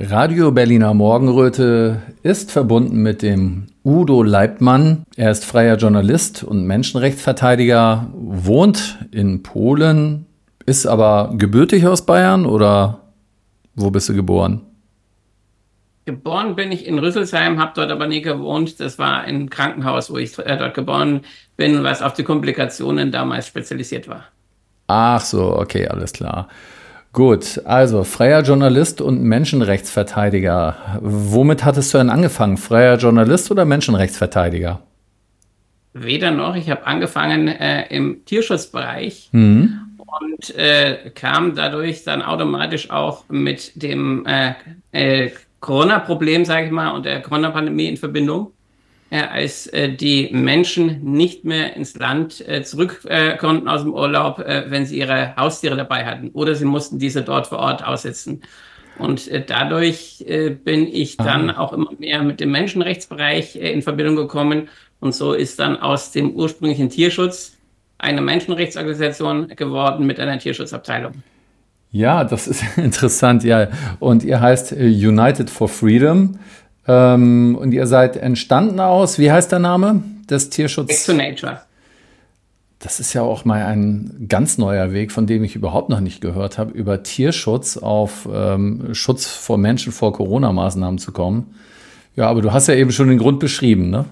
Radio Berliner Morgenröte ist verbunden mit dem Udo Leibmann. Er ist freier Journalist und Menschenrechtsverteidiger, wohnt in Polen, ist aber gebürtig aus Bayern oder wo bist du geboren? Geboren bin ich in Rüsselsheim, habe dort aber nie gewohnt. Das war ein Krankenhaus, wo ich äh, dort geboren bin, was auf die Komplikationen damals spezialisiert war. Ach so, okay, alles klar. Gut, also freier Journalist und Menschenrechtsverteidiger. Womit hattest du denn angefangen? Freier Journalist oder Menschenrechtsverteidiger? Weder noch. Ich habe angefangen äh, im Tierschutzbereich mhm. und äh, kam dadurch dann automatisch auch mit dem äh, äh Corona-Problem, sage ich mal, und der Corona-Pandemie in Verbindung. Äh, als äh, die Menschen nicht mehr ins Land äh, zurück äh, konnten aus dem Urlaub, äh, wenn sie ihre Haustiere dabei hatten oder sie mussten diese dort vor Ort aussetzen. Und äh, dadurch bin ich dann Aha. auch immer mehr mit dem Menschenrechtsbereich in Verbindung gekommen. Und so ist dann aus dem ursprünglichen Tierschutz eine Menschenrechtsorganisation geworden mit einer Tierschutzabteilung. Ja, das ist interessant, ja. Und ihr heißt United for Freedom. Ähm, und ihr seid entstanden aus, wie heißt der Name des Tierschutzes? Back to Nature. Das ist ja auch mal ein ganz neuer Weg, von dem ich überhaupt noch nicht gehört habe, über Tierschutz auf ähm, Schutz vor Menschen vor Corona-Maßnahmen zu kommen. Ja, aber du hast ja eben schon den Grund beschrieben, ne?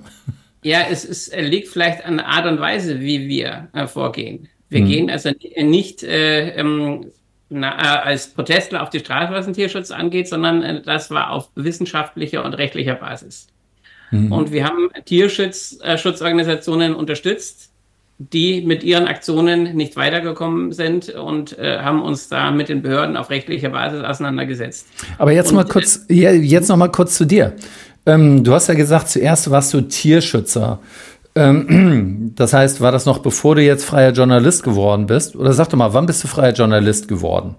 Ja, es, ist, liegt vielleicht an der Art und Weise, wie wir äh, vorgehen. Wir hm. gehen also nicht äh, ähm, na, äh, als Protestler auf die Straße, was den Tierschutz angeht, sondern äh, das war auf wissenschaftlicher und rechtlicher Basis. Mhm. Und wir haben Tierschutzorganisationen äh, unterstützt, die mit ihren Aktionen nicht weitergekommen sind und äh, haben uns da mit den Behörden auf rechtlicher Basis auseinandergesetzt. Aber jetzt und, mal kurz, jetzt noch mal kurz zu dir. Ähm, du hast ja gesagt, zuerst warst du Tierschützer. Ähm, das heißt, war das noch bevor du jetzt freier Journalist geworden bist? Oder sag doch mal, wann bist du freier Journalist geworden?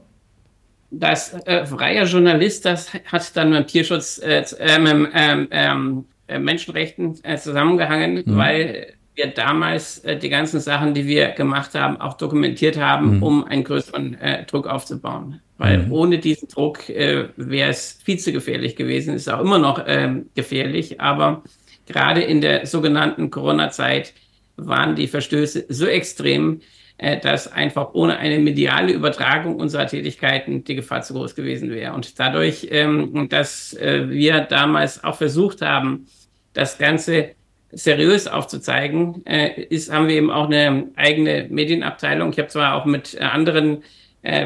Das äh, freier Journalist, das hat dann mit Tierschutz, äh, ähm, ähm, ähm, äh, Menschenrechten äh, zusammengehangen, mhm. weil wir damals äh, die ganzen Sachen, die wir gemacht haben, auch dokumentiert haben, mhm. um einen größeren äh, Druck aufzubauen. Weil mhm. ohne diesen Druck wäre es viel zu gefährlich gewesen. Ist auch immer noch ähm, gefährlich, aber gerade in der sogenannten Corona-Zeit waren die Verstöße so extrem, äh, dass einfach ohne eine mediale Übertragung unserer Tätigkeiten die Gefahr zu groß gewesen wäre. Und dadurch, ähm, dass äh, wir damals auch versucht haben, das Ganze seriös aufzuzeigen, äh, ist, haben wir eben auch eine eigene Medienabteilung. Ich habe zwar auch mit anderen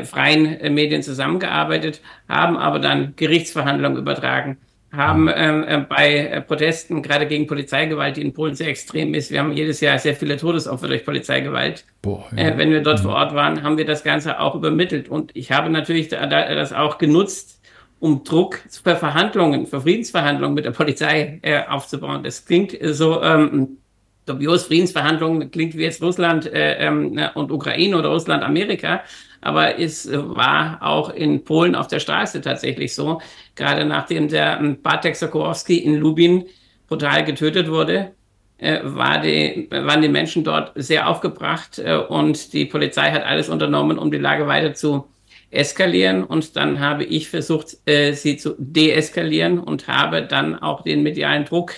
freien Medien zusammengearbeitet, haben aber dann Gerichtsverhandlungen übertragen haben ähm, äh, bei äh, Protesten, gerade gegen Polizeigewalt, die in Polen sehr extrem ist, wir haben jedes Jahr sehr viele Todesopfer durch Polizeigewalt. Boah, ja. äh, wenn wir dort mhm. vor Ort waren, haben wir das Ganze auch übermittelt. Und ich habe natürlich da, da, das auch genutzt, um Druck für Verhandlungen, für Friedensverhandlungen mit der Polizei äh, aufzubauen. Das klingt so ähm, dubios Friedensverhandlungen, klingt wie jetzt Russland äh, ähm, und Ukraine oder Russland, Amerika aber es war auch in Polen auf der Straße tatsächlich so. Gerade nachdem der ähm, Bartek Sokołowski in Lubin brutal getötet wurde, äh, war die, waren die Menschen dort sehr aufgebracht äh, und die Polizei hat alles unternommen, um die Lage weiter zu eskalieren. Und dann habe ich versucht, äh, sie zu deeskalieren und habe dann auch den medialen Druck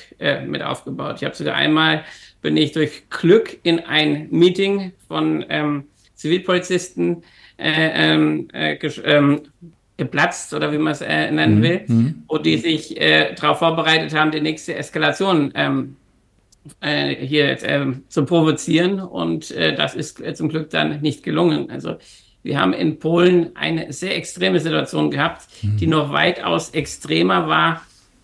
mit aufgebaut. Ich habe sogar einmal bin ich durch Glück in ein Meeting von ähm, Zivilpolizisten äh, ähm, äh, ähm, geplatzt oder wie man es äh, nennen mhm. will, mhm. wo die sich äh, darauf vorbereitet haben, die nächste Eskalation ähm, äh, hier ähm, zu provozieren und äh, das ist äh, zum Glück dann nicht gelungen. Also wir haben in Polen eine sehr extreme Situation gehabt, mhm. die noch weitaus extremer war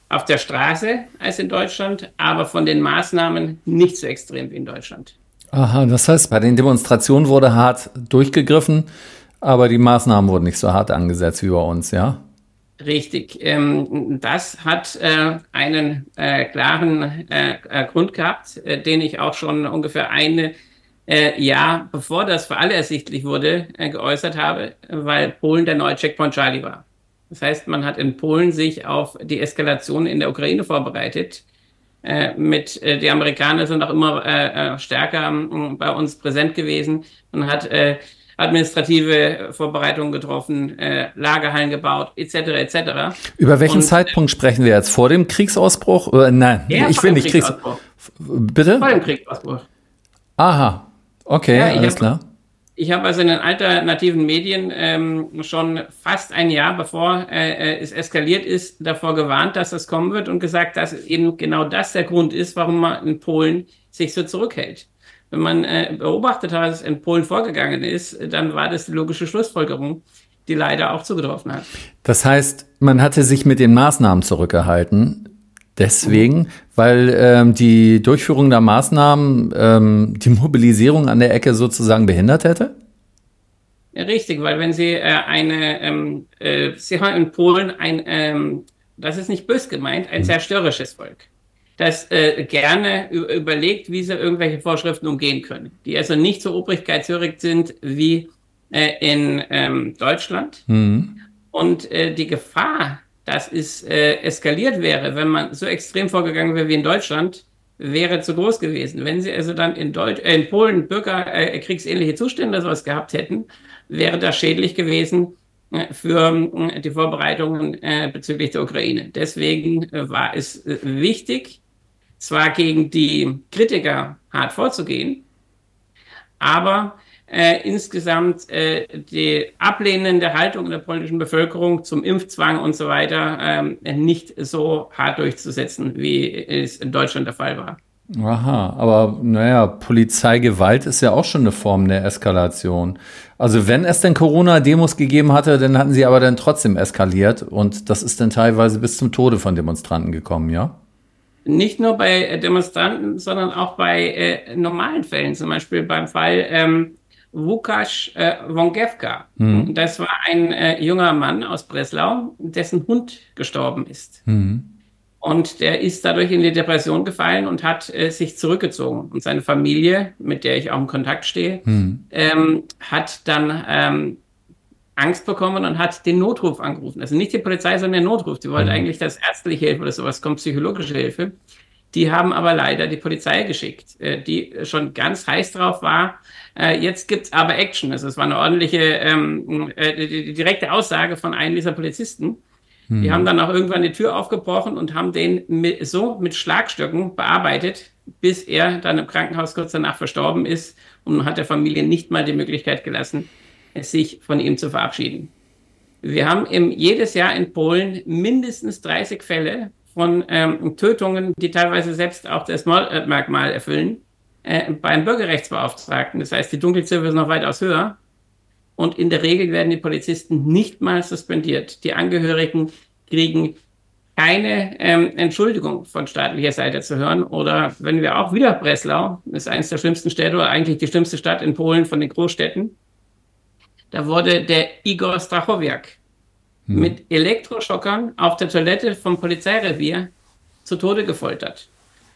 auf der Straße als in Deutschland, aber von den Maßnahmen nicht so extrem wie in Deutschland. Aha, das heißt, bei den Demonstrationen wurde hart durchgegriffen. Aber die Maßnahmen wurden nicht so hart angesetzt wie bei uns, ja? Richtig. Ähm, das hat äh, einen äh, klaren äh, Grund gehabt, den ich auch schon ungefähr ein Jahr bevor das für alle ersichtlich wurde, geäußert habe, weil Polen der neue Checkpoint Charlie war. Das heißt, man hat in Polen sich auf die Eskalation in der Ukraine vorbereitet. mit die Amerikaner sind auch immer stärker ähm, bei uns präsent gewesen und hat administrative Vorbereitungen getroffen, äh, Lagerhallen gebaut, etc. etc. Über welchen Und, Zeitpunkt sprechen wir jetzt? Vor dem Kriegsausbruch? Äh, nein, ich will nicht Kriegsausbruch. Bitte? Vor dem Kriegsausbruch. Aha, okay, ja, alles klar. Ich habe also in den alternativen Medien ähm, schon fast ein Jahr, bevor äh, äh, es eskaliert ist, davor gewarnt, dass das kommen wird und gesagt, dass eben genau das der Grund ist, warum man in Polen sich so zurückhält wenn man äh, beobachtet hat, was in Polen vorgegangen ist, dann war das die logische Schlussfolgerung, die leider auch zugetroffen hat. Das heißt, man hatte sich mit den Maßnahmen zurückgehalten. Deswegen, weil ähm, die Durchführung der Maßnahmen ähm, die Mobilisierung an der Ecke sozusagen behindert hätte? Richtig, weil wenn Sie äh, eine, ähm, äh, Sie haben in Polen ein, ähm, das ist nicht bös gemeint, ein mhm. zerstörerisches Volk das äh, gerne überlegt, wie sie irgendwelche Vorschriften umgehen können, die also nicht so obrigkeitshörig sind wie äh, in ähm, Deutschland. Mhm. Und äh, die Gefahr, dass es äh, eskaliert wäre, wenn man so extrem vorgegangen wäre wie in Deutschland, wäre zu groß gewesen. Wenn sie also dann in, Deutsch, äh, in Polen bürgerkriegsähnliche äh, Zustände sowas gehabt hätten, wäre das schädlich gewesen äh, für äh, die Vorbereitungen äh, bezüglich der Ukraine. Deswegen war es wichtig, zwar gegen die Kritiker hart vorzugehen, aber äh, insgesamt äh, die ablehnende Haltung der polnischen Bevölkerung zum Impfzwang und so weiter äh, nicht so hart durchzusetzen, wie es in Deutschland der Fall war. Aha, aber naja, Polizeigewalt ist ja auch schon eine Form der Eskalation. Also wenn es denn Corona-Demos gegeben hatte, dann hatten sie aber dann trotzdem eskaliert und das ist dann teilweise bis zum Tode von Demonstranten gekommen, ja? nicht nur bei Demonstranten, sondern auch bei äh, normalen Fällen, zum Beispiel beim Fall ähm, Łukasz äh, Wongewka. Mhm. Das war ein äh, junger Mann aus Breslau, dessen Hund gestorben ist. Mhm. Und der ist dadurch in die Depression gefallen und hat äh, sich zurückgezogen. Und seine Familie, mit der ich auch in Kontakt stehe, mhm. ähm, hat dann ähm, Angst bekommen und hat den Notruf angerufen. Also nicht die Polizei, sondern den Notruf. Die wollten mhm. eigentlich, dass ärztliche Hilfe oder sowas kommt, psychologische Hilfe. Die haben aber leider die Polizei geschickt, äh, die schon ganz heiß drauf war. Äh, jetzt gibt's aber Action. Also es war eine ordentliche, ähm, äh, direkte Aussage von einem dieser Polizisten. Mhm. Die haben dann auch irgendwann die Tür aufgebrochen und haben den mit, so mit Schlagstöcken bearbeitet, bis er dann im Krankenhaus kurz danach verstorben ist und hat der Familie nicht mal die Möglichkeit gelassen, sich von ihm zu verabschieden. Wir haben im, jedes Jahr in Polen mindestens 30 Fälle von ähm, Tötungen, die teilweise selbst auch das Mordmerkmal erfüllen, äh, beim Bürgerrechtsbeauftragten. Das heißt, die Dunkelziffer ist noch weitaus höher. Und in der Regel werden die Polizisten nicht mal suspendiert. Die Angehörigen kriegen keine ähm, Entschuldigung von staatlicher Seite zu hören. Oder wenn wir auch wieder Breslau, das ist eines der schlimmsten Städte oder eigentlich die schlimmste Stadt in Polen von den Großstädten, da wurde der Igor Strachowiak hm. mit Elektroschockern auf der Toilette vom Polizeirevier zu Tode gefoltert.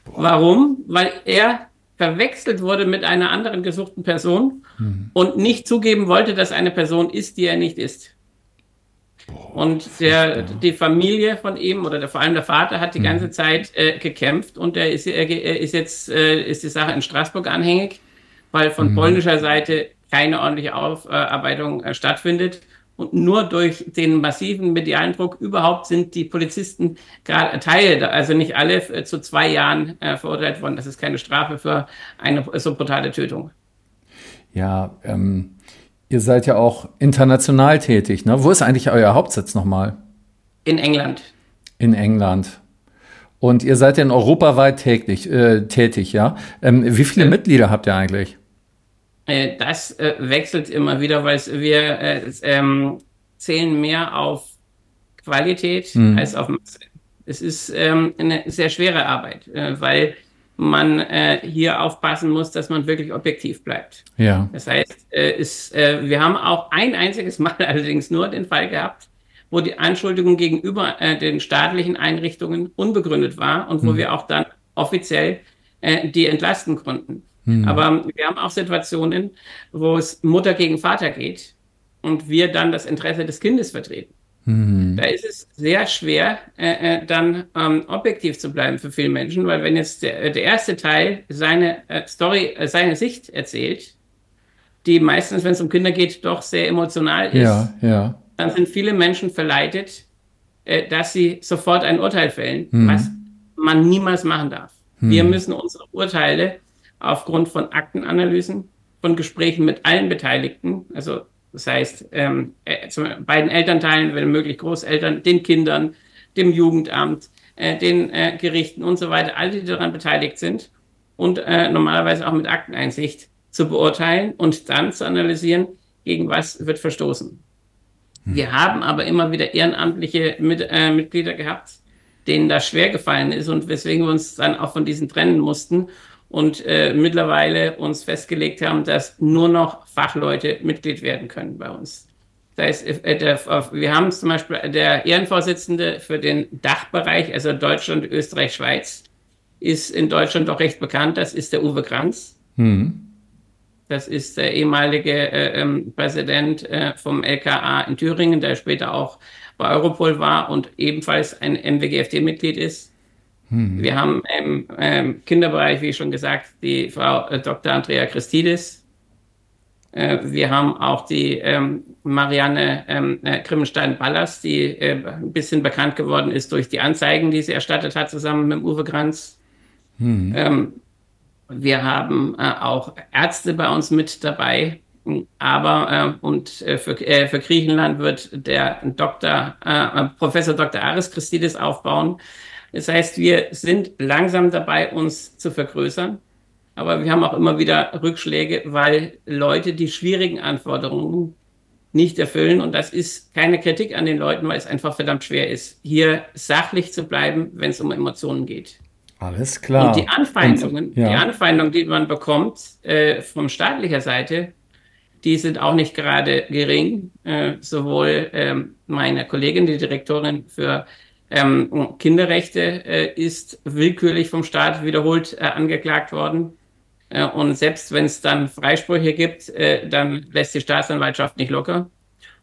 Warum? Weil er verwechselt wurde mit einer anderen gesuchten Person hm. und nicht zugeben wollte, dass eine Person ist, die er nicht ist. Boah, und der, die Familie von ihm oder der, vor allem der Vater hat die hm. ganze Zeit äh, gekämpft und er ist, er ist jetzt äh, ist die Sache in Straßburg anhängig, weil von hm. polnischer Seite keine ordentliche Aufarbeitung äh, stattfindet. Und nur durch den massiven medialen Druck überhaupt sind die Polizisten gerade Teil, also nicht alle äh, zu zwei Jahren äh, verurteilt worden. Das ist keine Strafe für eine so brutale Tötung. Ja, ähm, ihr seid ja auch international tätig. Ne? Wo ist eigentlich euer Hauptsitz nochmal? In England. In England. Und ihr seid ja europaweit täglich, äh, tätig, ja? Ähm, wie viele ja. Mitglieder habt ihr eigentlich? Äh, das äh, wechselt immer wieder, weil wir äh, ähm, zählen mehr auf Qualität mhm. als auf Masse. Es ist ähm, eine sehr schwere Arbeit, äh, weil man äh, hier aufpassen muss, dass man wirklich objektiv bleibt. Ja. Das heißt, äh, ist, wir haben auch ein einziges Mal allerdings nur den Fall gehabt, wo die Anschuldigung gegenüber äh, den staatlichen Einrichtungen unbegründet war und wo hm. wir auch dann offiziell äh, die entlasten konnten. Hm. Aber wir haben auch Situationen, wo es Mutter gegen Vater geht und wir dann das Interesse des Kindes vertreten. Mhm. Da ist es sehr schwer, äh, äh, dann ähm, objektiv zu bleiben für viele Menschen, weil wenn jetzt der, der erste Teil seine äh, Story, äh, seine Sicht erzählt, die meistens, wenn es um Kinder geht, doch sehr emotional ist, ja, ja. dann sind viele Menschen verleitet, äh, dass sie sofort ein Urteil fällen, mhm. was man niemals machen darf. Mhm. Wir müssen unsere Urteile aufgrund von Aktenanalysen, von Gesprächen mit allen Beteiligten, also das heißt, ähm, äh, beiden Elternteilen, wenn möglich Großeltern, den Kindern, dem Jugendamt, äh, den äh, Gerichten und so weiter, alle, die daran beteiligt sind und äh, normalerweise auch mit Akteneinsicht zu beurteilen und dann zu analysieren, gegen was wird verstoßen. Hm. Wir haben aber immer wieder ehrenamtliche mit, äh, Mitglieder gehabt, denen das schwer gefallen ist und weswegen wir uns dann auch von diesen trennen mussten und äh, mittlerweile uns festgelegt haben, dass nur noch Fachleute Mitglied werden können bei uns. Das heißt, äh, der, wir haben zum Beispiel der Ehrenvorsitzende für den Dachbereich, also Deutschland, Österreich, Schweiz, ist in Deutschland doch recht bekannt. Das ist der Uwe Kranz. Mhm. Das ist der ehemalige äh, ähm, Präsident äh, vom LKA in Thüringen, der später auch bei Europol war und ebenfalls ein MWGFD-Mitglied ist. Mhm. Wir haben im ähm, Kinderbereich, wie schon gesagt, die Frau äh, Dr. Andrea Christidis. Äh, wir haben auch die ähm, Marianne ähm, äh, Grimmenstein-Ballas, die äh, ein bisschen bekannt geworden ist durch die Anzeigen, die sie erstattet hat, zusammen mit Uwe Kranz. Mhm. wir haben äh, auch Ärzte bei uns mit dabei. Aber äh, und äh, für, äh, für Griechenland wird der Dr. Äh, Professor Dr. Aris Christidis aufbauen. Das heißt, wir sind langsam dabei, uns zu vergrößern. Aber wir haben auch immer wieder Rückschläge, weil Leute die schwierigen Anforderungen nicht erfüllen. Und das ist keine Kritik an den Leuten, weil es einfach verdammt schwer ist, hier sachlich zu bleiben, wenn es um Emotionen geht. Alles klar. Und die Anfeindungen, Und, ja. die Anfeindungen, die man bekommt äh, von staatlicher Seite, die sind auch nicht gerade gering. Äh, sowohl äh, meine Kollegin, die Direktorin für ähm, Kinderrechte äh, ist willkürlich vom Staat wiederholt äh, angeklagt worden. Äh, und selbst wenn es dann Freisprüche gibt, äh, dann lässt die Staatsanwaltschaft nicht locker.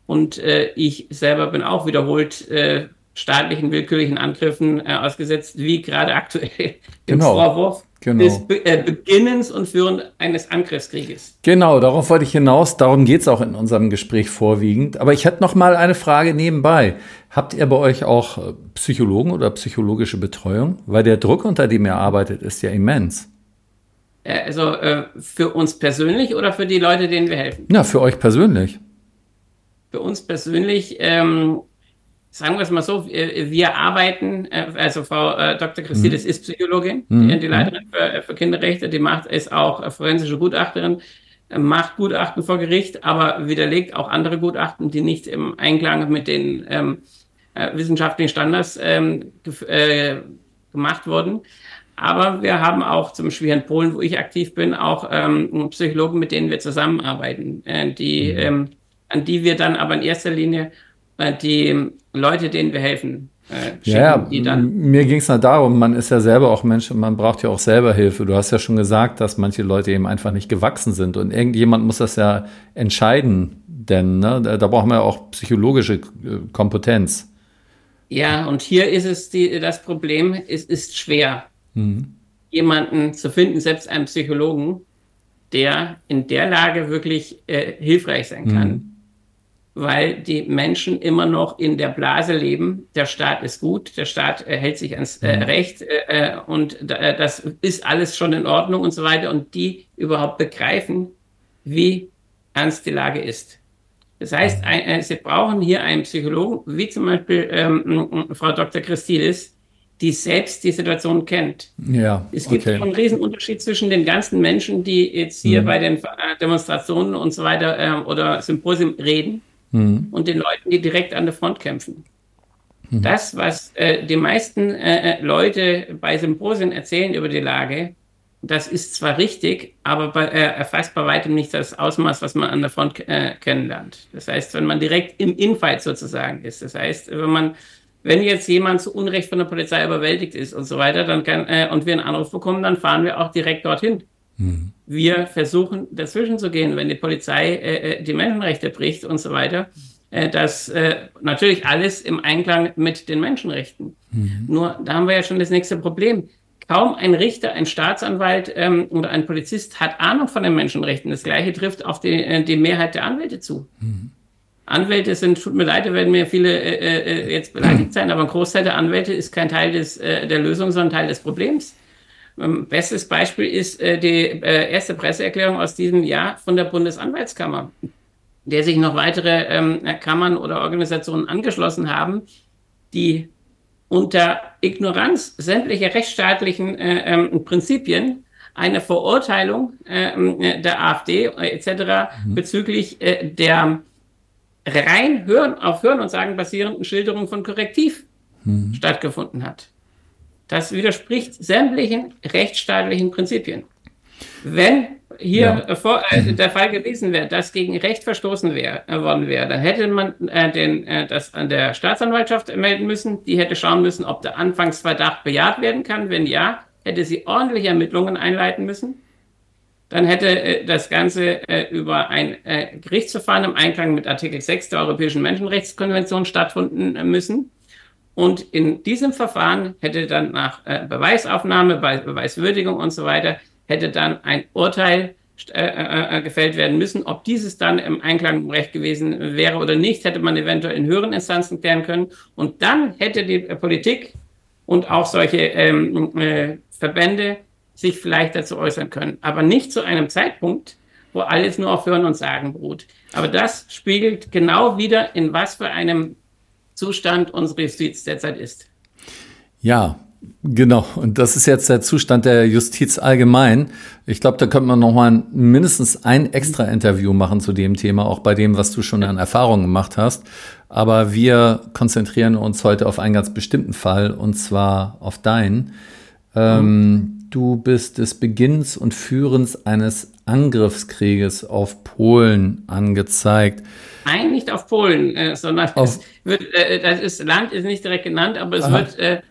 Und äh, ich selber bin auch wiederholt äh, staatlichen willkürlichen Angriffen ausgesetzt, wie gerade aktuell genau. im Vorwurf genau. des Be äh, Beginnens und Führen eines Angriffskrieges. Genau, darauf wollte ich hinaus. Darum geht es auch in unserem Gespräch vorwiegend. Aber ich hätte noch mal eine Frage nebenbei. Habt ihr bei euch auch äh, Psychologen oder psychologische Betreuung? Weil der Druck, unter dem ihr arbeitet, ist ja immens. Äh, also äh, für uns persönlich oder für die Leute, denen wir helfen? Ja, für euch persönlich. Für uns persönlich ähm, sagen wir es mal so, wir arbeiten, äh, also Frau äh, Dr. Christidis mhm. ist Psychologin, mhm. die Leiterin für, äh, für, Kinderrechte, die macht, ist auch forensische Gutachterin, macht Gutachten vor Gericht, aber widerlegt auch andere Gutachten, die nicht im Einklang mit den ähm, äh, wissenschaftlichen Standards ähm, äh, gemacht wurden. Aber wir haben auch zum Beispiel in Polen, wo ich aktiv bin, auch ähm, Psychologen, mit denen wir zusammenarbeiten, äh, die, mhm. ähm, an die wir dann aber in erster Linie äh, die Leute, denen wir helfen, äh, schicken, ja, die dann. Mir ging es nur darum, man ist ja selber auch Mensch und man braucht ja auch selber Hilfe. Du hast ja schon gesagt, dass manche Leute eben einfach nicht gewachsen sind und irgendjemand muss das ja entscheiden, denn ne, da, da brauchen wir ja auch psychologische äh, Kompetenz. Ja, und hier ist es die, das Problem, es ist schwer, mhm. jemanden zu finden, selbst einen Psychologen, der in der Lage wirklich äh, hilfreich sein kann. Mhm weil die Menschen immer noch in der Blase leben. Der Staat ist gut, der Staat äh, hält sich ans äh, mhm. Recht äh, äh und äh, das ist alles schon in Ordnung und so weiter. Und die überhaupt begreifen, wie ernst die Lage ist. Das heißt, ein, äh, sie brauchen hier einen Psychologen, wie zum Beispiel ähm, Frau Dr. Christidis, die selbst die Situation kennt. Ja, es gibt okay. einen Riesenunterschied zwischen den ganzen Menschen, die jetzt hier mhm. bei den Demonstrationen und so weiter äh, oder Symposien reden mhm. und den Leuten, die direkt an der Front kämpfen. Mhm. Das, was äh, die meisten äh, äh, Leute bei Symposien erzählen über die Lage, das ist zwar richtig, aber bei, äh, erfasst bei weitem nicht das Ausmaß, was man an der Front äh, kennenlernt. Das heißt, wenn man direkt im Infight sozusagen ist, das heißt, wenn man, wenn jetzt jemand zu Unrecht von der Polizei überwältigt ist und so weiter, dann kann, äh, und wir einen Anruf bekommen, dann fahren wir auch direkt dorthin. Mhm. Wir versuchen dazwischen zu gehen, wenn die Polizei äh, äh die Menschenrechte bricht und so weiter. Äh, das äh, natürlich alles im Einklang mit den Menschenrechten. Mhm. Nur da haben wir ja schon das nächste Problem Kaum ein Richter, ein Staatsanwalt ähm, oder ein Polizist hat Ahnung von den Menschenrechten. Das Gleiche trifft auf die, äh, die Mehrheit der Anwälte zu. Mhm. Anwälte sind, tut mir leid, da werden mir viele äh, äh, jetzt beleidigt sein, aber ein Großteil der Anwälte ist kein Teil des, äh, der Lösung, sondern Teil des Problems. Ähm, bestes Beispiel ist äh, die äh, erste Presseerklärung aus diesem Jahr von der Bundesanwaltskammer, der sich noch weitere ähm, Kammern oder Organisationen angeschlossen haben, die unter Ignoranz sämtlicher rechtsstaatlichen äh, ähm, Prinzipien eine Verurteilung äh, der AfD äh, etc. Mhm. bezüglich äh, der rein Hören, auf Hören und Sagen basierenden Schilderung von Korrektiv mhm. stattgefunden hat. Das widerspricht sämtlichen rechtsstaatlichen Prinzipien. Wenn hier ja. vor, äh, der Fall gewesen wäre, dass gegen Recht verstoßen wär, äh, worden wäre, dann hätte man äh, den, äh, das an der Staatsanwaltschaft melden müssen. Die hätte schauen müssen, ob der Anfangsverdacht bejaht werden kann. Wenn ja, hätte sie ordentliche Ermittlungen einleiten müssen. Dann hätte äh, das Ganze äh, über ein Gerichtsverfahren im Einklang mit Artikel 6 der Europäischen Menschenrechtskonvention stattfinden müssen. Und in diesem Verfahren hätte dann nach äh, Beweisaufnahme, Be Beweiswürdigung und so weiter hätte dann ein Urteil äh, äh, äh, gefällt werden müssen. Ob dieses dann im Einklang mit Recht gewesen wäre oder nicht, hätte man eventuell in höheren Instanzen klären können. Und dann hätte die Politik und auch solche ähm, äh, Verbände sich vielleicht dazu äußern können. Aber nicht zu einem Zeitpunkt, wo alles nur auf Hören und Sagen beruht. Aber das spiegelt genau wieder, in was für einem Zustand unsere Justiz derzeit ist. Ja, Genau, und das ist jetzt der Zustand der Justiz allgemein. Ich glaube, da könnte man noch mal mindestens ein extra Interview machen zu dem Thema, auch bei dem, was du schon an Erfahrungen gemacht hast. Aber wir konzentrieren uns heute auf einen ganz bestimmten Fall, und zwar auf deinen. Ähm, du bist des Beginns und Führens eines Angriffskrieges auf Polen angezeigt. Nein, nicht auf Polen, äh, sondern auf, wird, äh, das ist, Land ist nicht direkt genannt, aber es Aha. wird äh,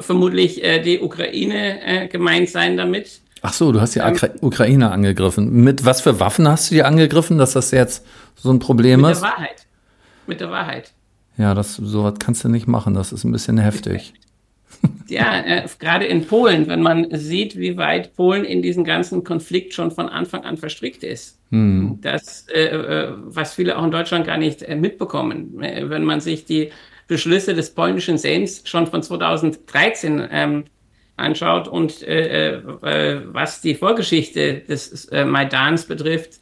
vermutlich äh, die Ukraine äh, gemeint sein damit. Ach so, du hast die ähm, Ukraine angegriffen. Mit was für Waffen hast du die angegriffen, dass das jetzt so ein Problem mit ist? Mit der Wahrheit. Mit der Wahrheit. Ja, das sowas kannst du nicht machen. Das ist ein bisschen heftig. Ja, äh, gerade in Polen, wenn man sieht, wie weit Polen in diesen ganzen Konflikt schon von Anfang an verstrickt ist. Hm. Das, äh, äh was viele auch in Deutschland gar nicht äh, mitbekommen. Äh, wenn man sich die Beschlüsse des polnischen Sejms schon von 2013 ähm, anschaut und äh, was die Vorgeschichte des Maidans betrifft,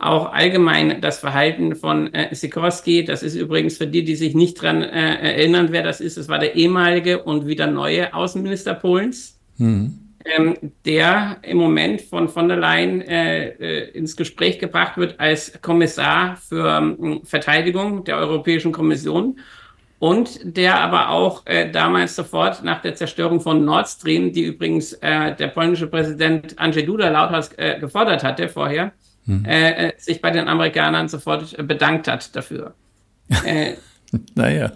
auch allgemein das Verhalten von äh, Sikorski, das ist übrigens für die, die sich nicht dran äh, erinnern, wer das ist, das war der ehemalige und wieder neue Außenminister Polens, mhm. ähm, der im Moment von von der Leyen äh, äh, ins Gespräch gebracht wird als Kommissar für ähm, Verteidigung der Europäischen Kommission und der aber auch äh, damals sofort nach der Zerstörung von Nord Stream, die übrigens äh, der polnische Präsident Andrzej Duda lauthals äh, gefordert hatte vorher, hm. äh, äh sich bei den Amerikanern sofort bedankt hat dafür. äh, naja.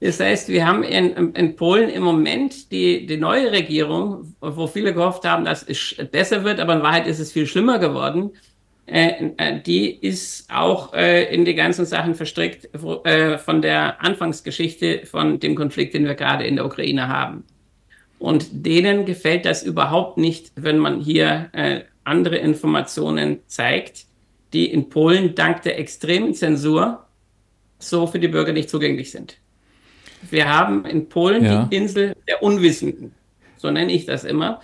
Das heißt, wir haben in, in Polen im Moment die, die neue Regierung, wo viele gehofft haben, dass es besser wird, aber in Wahrheit ist es viel schlimmer geworden äh, äh, die ist auch äh, in die ganzen Sachen verstrickt äh, von der Anfangsgeschichte von dem Konflikt, den wir gerade in der Ukraine haben. Und denen gefällt das überhaupt nicht, wenn man hier äh, andere Informationen zeigt, die in Polen dank der extremen Zensur so für die Bürger nicht zugänglich sind. Wir haben in Polen ja. die Insel der Unwissenden, so nenne ich das immer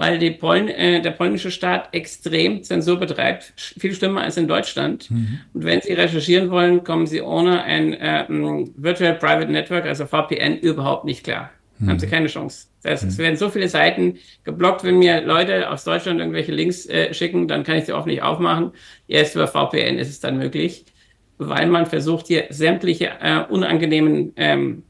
weil die Polen, äh, der polnische Staat extrem Zensur betreibt, viel schlimmer als in Deutschland. Mhm. Und wenn Sie recherchieren wollen, kommen Sie ohne ein äh, Virtual Private Network, also VPN, überhaupt nicht klar. Mhm. Haben Sie keine Chance. Das heißt. Es werden so viele Seiten geblockt, wenn mir Leute aus Deutschland irgendwelche Links äh, schicken, dann kann ich sie oft nicht aufmachen. Erst über VPN ist es dann möglich, weil man versucht, hier sämtliche äh, unangenehmen ähm,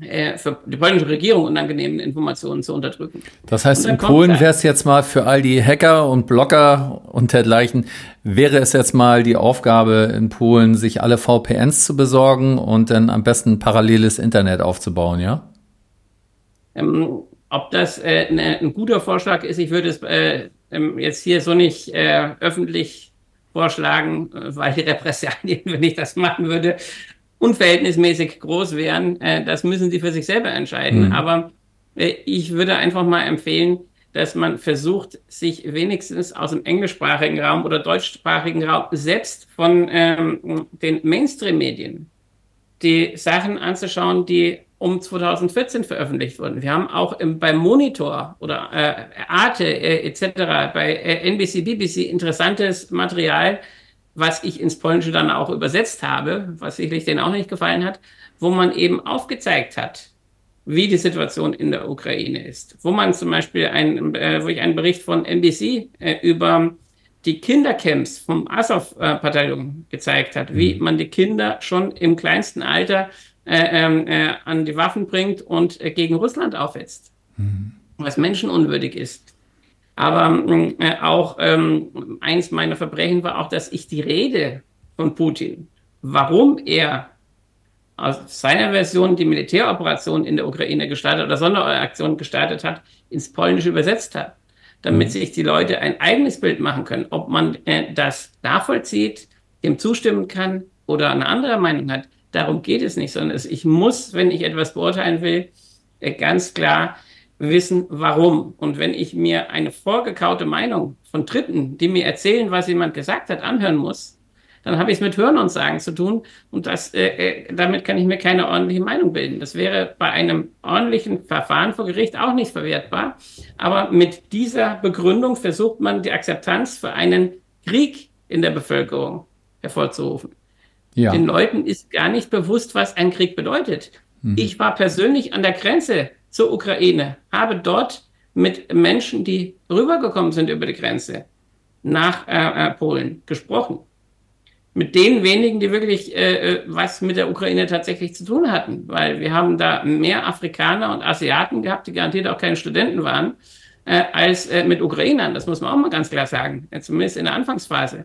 äh, für die polnische Regierung unangenehmen Informationen zu unterdrücken. Das heißt, in Polen wäre es jetzt mal für all die Hacker und Blogger und dergleichen, wäre es jetzt mal die Aufgabe in Polen, sich alle VPNs zu besorgen und dann am besten paralleles Internet aufzubauen, ja? Ähm, ob das äh, ne, ein guter Vorschlag ist, ich würde es äh, ähm, jetzt hier so nicht äh, öffentlich vorschlagen, äh, weil die Repressalien, wenn ich das machen würde, unverhältnismäßig groß wären. Äh, das müssen sie für sich selber entscheiden. Mhm. Aber äh, ich würde einfach mal empfehlen, dass man versucht, sich wenigstens aus dem englischsprachigen Raum oder deutschsprachigen Raum selbst von ähm, den Mainstream-Medien die Sachen anzuschauen, die um 2014 veröffentlicht wurden. Wir haben auch im, beim Monitor oder äh, Arte äh, etc., bei äh, NBC, BBC interessantes Material, was ich ins Polnische dann auch übersetzt habe, was sicherlich denen auch nicht gefallen hat, wo man eben aufgezeigt hat, wie die Situation in der Ukraine ist. Wo man zum Beispiel ein, äh, wo ich einen Bericht von NBC äh, über die Kindercamps vom Azov-Bataillon gezeigt hat, wie mhm. man die Kinder schon im kleinsten Alter äh, ähm, äh, an die Waffen bringt und äh, gegen Russland aufhetzt, mhm. was menschenunwürdig ist. Aber äh, auch ähm, eins meiner Verbrechen war auch, dass ich die Rede von Putin, warum er aus seiner Version die Militäroperation in der Ukraine gestartet oder Sonderaktion gestartet hat, ins Polnische übersetzt hat, damit mhm. sich die Leute ein eigenes Bild machen können, ob man äh, das nachvollzieht, dem zustimmen kann oder eine andere Meinung hat. Darum geht es nicht, sondern ich muss, wenn ich etwas beurteilen will, ganz klar wissen, warum. Und wenn ich mir eine vorgekaute Meinung von Dritten, die mir erzählen, was jemand gesagt hat, anhören muss, dann habe ich es mit Hören und Sagen zu tun. Und das, äh, äh, damit kann ich mir keine ordentliche Meinung bilden. Das wäre bei einem ordentlichen Verfahren vor Gericht auch nicht verwertbar. Aber mit dieser Begründung versucht man die Akzeptanz für einen Krieg in der Bevölkerung hervorzurufen. Ja. Den Leuten ist gar nicht bewusst, was ein Krieg bedeutet. Mhm. Ich war persönlich an der Grenze zur Ukraine, habe dort mit Menschen, die rübergekommen sind über die Grenze nach äh, äh, Polen, gesprochen. Mit den wenigen, die wirklich äh, äh, was mit der Ukraine tatsächlich zu tun hatten, weil wir haben da mehr Afrikaner und Asiaten gehabt, die garantiert auch keine Studenten waren, äh, als äh, mit Ukrainern. Das muss man auch mal ganz klar sagen, zumindest in der Anfangsphase.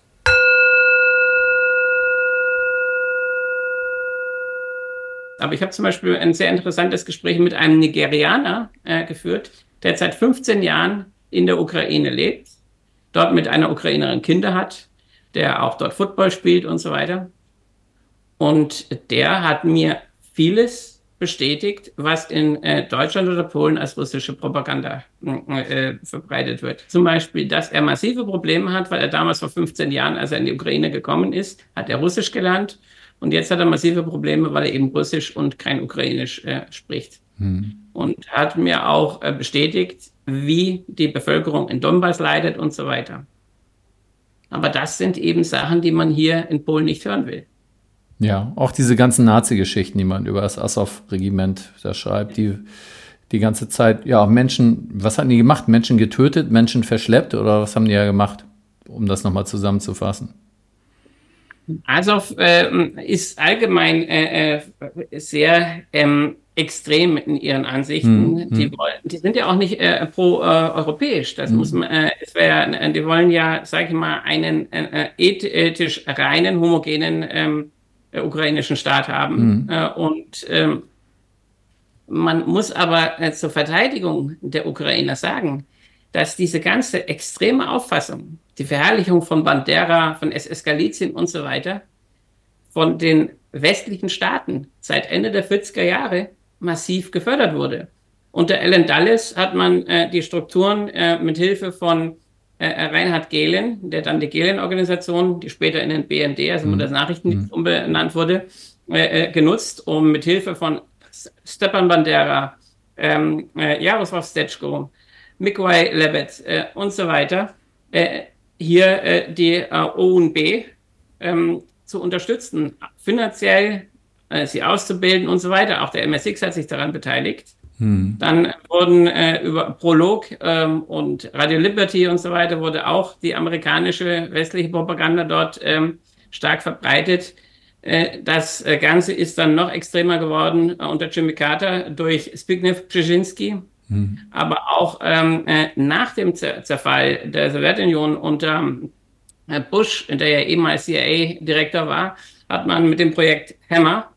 Aber ich habe zum Beispiel ein sehr interessantes Gespräch mit einem Nigerianer äh, geführt, der seit 15 Jahren in der Ukraine lebt, dort mit einer Ukrainerin Kinder hat, der auch dort Football spielt und so weiter. Und der hat mir vieles bestätigt, was in äh, Deutschland oder Polen als russische Propaganda äh, verbreitet wird. Zum Beispiel, dass er massive Probleme hat, weil er damals vor 15 Jahren, als er in die Ukraine gekommen ist, hat er Russisch gelernt und jetzt hat er massive Probleme, weil er eben Russisch und kein Ukrainisch äh, spricht. Hm. Und hat mir auch äh, bestätigt, wie die Bevölkerung in Donbass leidet und so weiter. Aber das sind eben Sachen, die man hier in Polen nicht hören will. Ja, auch diese ganzen Nazi-Geschichten, die man über das Assow-Regiment da schreibt, die die ganze Zeit, ja, Menschen, was haben die gemacht? Menschen getötet, Menschen verschleppt oder was haben die ja gemacht, um das nochmal zusammenzufassen? Azov äh, ist allgemein äh, äh, sehr ähm, extrem in ihren Ansichten. Hm, die, wollen, die sind ja auch nicht äh, pro-europäisch. das hm. muss man, äh, es wär, äh, die wollen ja, sage ich mal, einen äh, ethisch reinen, homogenen ähm, äh, ukrainischen Staat haben. Hm. Äh, und ähm, man muss aber äh, zur Verteidigung der Ukrainer sagen, dass diese ganze extreme Auffassung, die Verherrlichung von Bandera, von SS Galizien und so weiter, von den westlichen Staaten seit Ende der 40er Jahre massiv gefördert wurde. Unter Alan Dulles hat man äh, die Strukturen äh, mit Hilfe von äh, Reinhard Gehlen, der dann die Gehlen-Organisation, die später in den BND, also mhm. das Nachrichten mhm. umbenannt wurde, äh, äh genutzt, um mit Hilfe von Stepan Bandera, ähm, äh, Jaroslav Stetschko, Mikołaj Lebet äh, und so weiter, äh, hier äh, die äh, OUNB ähm, zu unterstützen, finanziell äh, sie auszubilden und so weiter. Auch der MSX hat sich daran beteiligt. Hm. Dann wurden äh, über Prolog ähm, und Radio Liberty und so weiter wurde auch die amerikanische westliche Propaganda dort ähm, stark verbreitet. Das Ganze ist dann noch extremer geworden unter Jimmy Carter durch Zbigniew Brzezinski, mhm. aber auch ähm, nach dem Zerfall der Sowjetunion unter Bush, der ja eben als CIA-Direktor war, hat man mit dem Projekt Hammer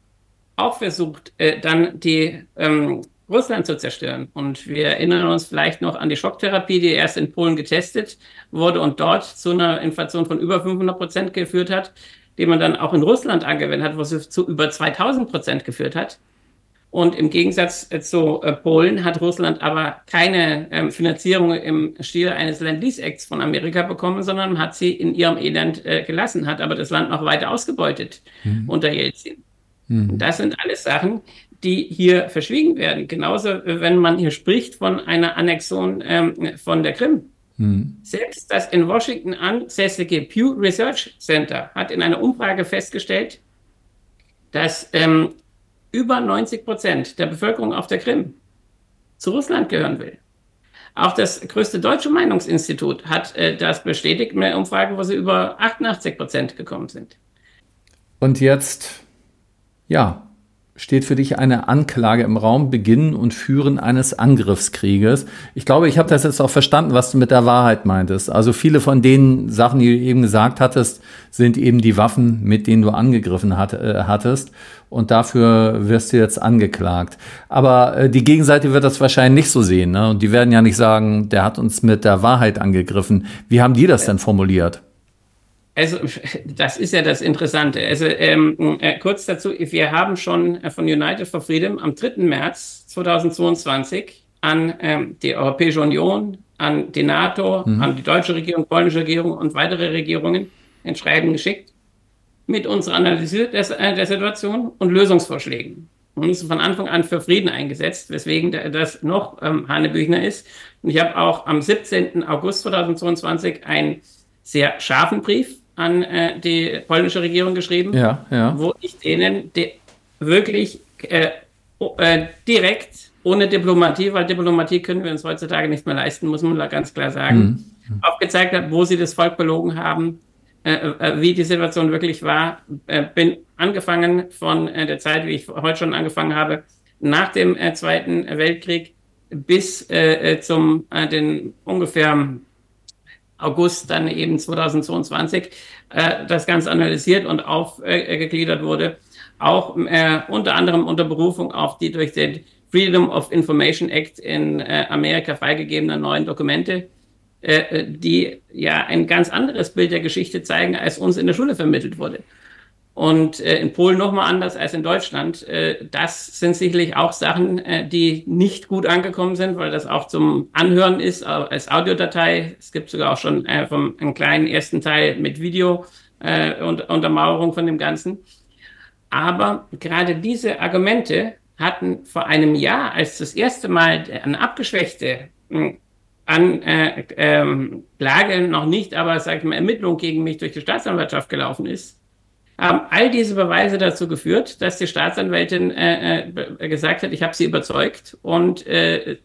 auch versucht, dann die ähm, Russland zu zerstören. Und wir erinnern uns vielleicht noch an die Schocktherapie, die erst in Polen getestet wurde und dort zu einer Inflation von über 500 Prozent geführt hat den man dann auch in Russland angewendet hat, was zu über 2000 Prozent geführt hat. Und im Gegensatz äh, zu äh, Polen hat Russland aber keine ähm, Finanzierung im Stil eines Land-Lease-Acts von Amerika bekommen, sondern hat sie in ihrem Elend äh, gelassen, hat aber das Land noch weiter ausgebeutet mhm. unter Jelzin. Mhm. Das sind alles Sachen, die hier verschwiegen werden. Genauso, wenn man hier spricht von einer Annexion ähm, von der Krim. Hm. Selbst das in Washington ansässige Pew Research Center hat in einer Umfrage festgestellt, dass ähm, über 90 Prozent der Bevölkerung auf der Krim zu Russland gehören will. Auch das größte deutsche Meinungsinstitut hat äh, das bestätigt in der Umfrage, wo sie über 88 Prozent gekommen sind. Und jetzt, ja, steht für dich eine Anklage im Raum, Beginn und Führen eines Angriffskrieges. Ich glaube, ich habe das jetzt auch verstanden, was du mit der Wahrheit meintest. Also viele von den Sachen, die du eben gesagt hattest, sind eben die Waffen, mit denen du angegriffen hat, äh, hattest. Und dafür wirst du jetzt angeklagt. Aber äh, die Gegenseite wird das wahrscheinlich nicht so sehen. Ne? Und die werden ja nicht sagen, der hat uns mit der Wahrheit angegriffen. Wie haben die das denn formuliert? Also, das ist ja das Interessante. Also, ähm, äh, kurz dazu, wir haben schon äh, von United for Freedom am 3. März 2022 an ähm, die Europäische Union, an die NATO, mhm. an die deutsche Regierung, polnische Regierung und weitere Regierungen ein Schreiben geschickt mit unserer Analyse des, äh, der Situation und Lösungsvorschlägen. Und uns von Anfang an für Frieden eingesetzt, weswegen das noch ähm, Hanebüchner ist. Und ich habe auch am 17. August 2022 einen sehr scharfen Brief an äh, die polnische Regierung geschrieben, ja, ja. wo ich denen wirklich äh, äh, direkt ohne Diplomatie, weil Diplomatie können wir uns heutzutage nicht mehr leisten, muss man da ganz klar sagen, mhm. aufgezeigt habe, wo sie das Volk belogen haben, äh, äh, wie die Situation wirklich war. Äh, bin angefangen von der Zeit, wie ich heute schon angefangen habe, nach dem Zweiten Weltkrieg bis zum den ungefähr August dann eben 2022 äh, das Ganze analysiert und aufgegliedert äh, wurde, auch äh, unter anderem unter Berufung auf die durch den Freedom of Information Act in äh, Amerika freigegebenen neuen Dokumente, äh, die ja ein ganz anderes Bild der Geschichte zeigen, als uns in der Schule vermittelt wurde. Und äh, in Polen nochmal anders als in Deutschland. Äh, das sind sicherlich auch Sachen, äh, die nicht gut angekommen sind, weil das auch zum Anhören ist als Audiodatei. Es gibt sogar auch schon äh, vom, einen kleinen ersten Teil mit Video äh, und Untermauerung von dem Ganzen. Aber gerade diese Argumente hatten vor einem Jahr, als das erste Mal eine abgeschwächte hm, an äh, ähm, Klage noch nicht, aber sag ich mal, Ermittlung gegen mich durch die Staatsanwaltschaft gelaufen ist, haben all diese Beweise dazu geführt, dass die Staatsanwältin äh, äh, gesagt hat, ich habe sie überzeugt und äh,